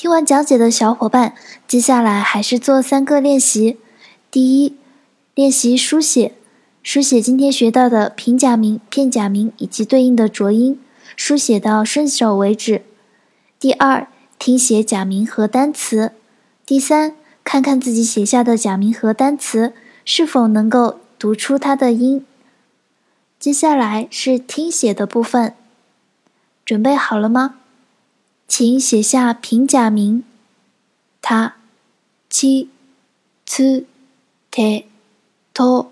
听完讲解的小伙伴，接下来还是做三个练习。第一，练习书写，书写今天学到的平假名、片假名以及对应的浊音，书写到顺手为止。第二，听写假名和单词。第三，看看自己写下的假名和单词是否能够读出它的音。接下来是听写的部分，准备好了吗？请写下平假名，他、七、つ、て、と。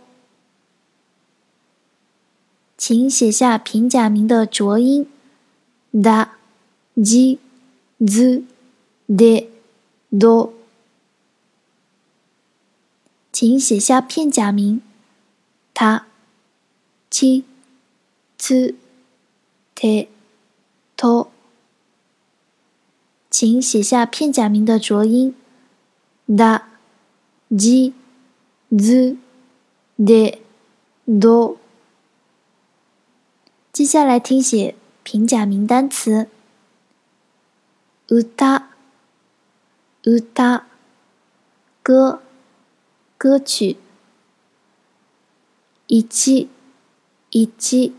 请写下平假名的浊音，だ、じ、ず、で、ど。请写下片假名，他、七、つ、て、と。 请写下片假名的浊音，da、ji、z、de、do。接下来听写平假名单词，uta、uta、歌、歌曲，ichi、ichi、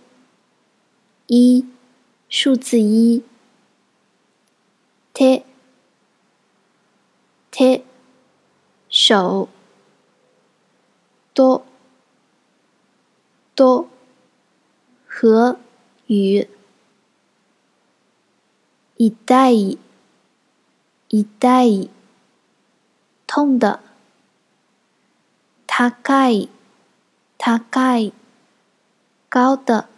一、数字一。贴，贴，手，多，多，和与，一代，一代，痛的，他盖，他盖，高的，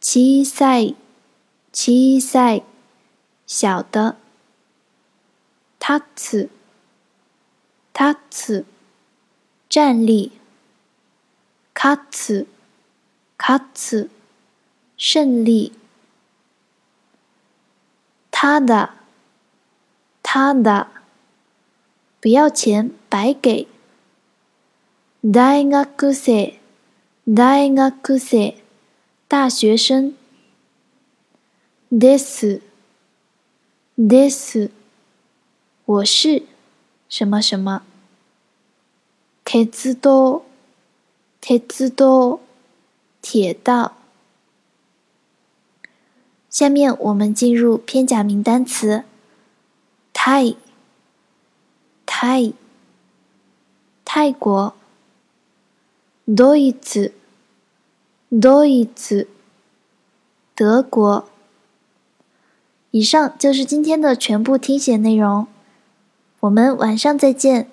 七歳，七歳。小的，他此，他此，站立，卡此，卡此，胜利，他的，他的，不要钱白给，大学生，大学生，大学生，です。This，我是什么什么？铁子多，铁子多，铁道。下面我们进入片假名单词。泰，泰，泰国。ドイツ，ドイツ，德国。 以上就是今天的全部听写内容，我们晚上再见。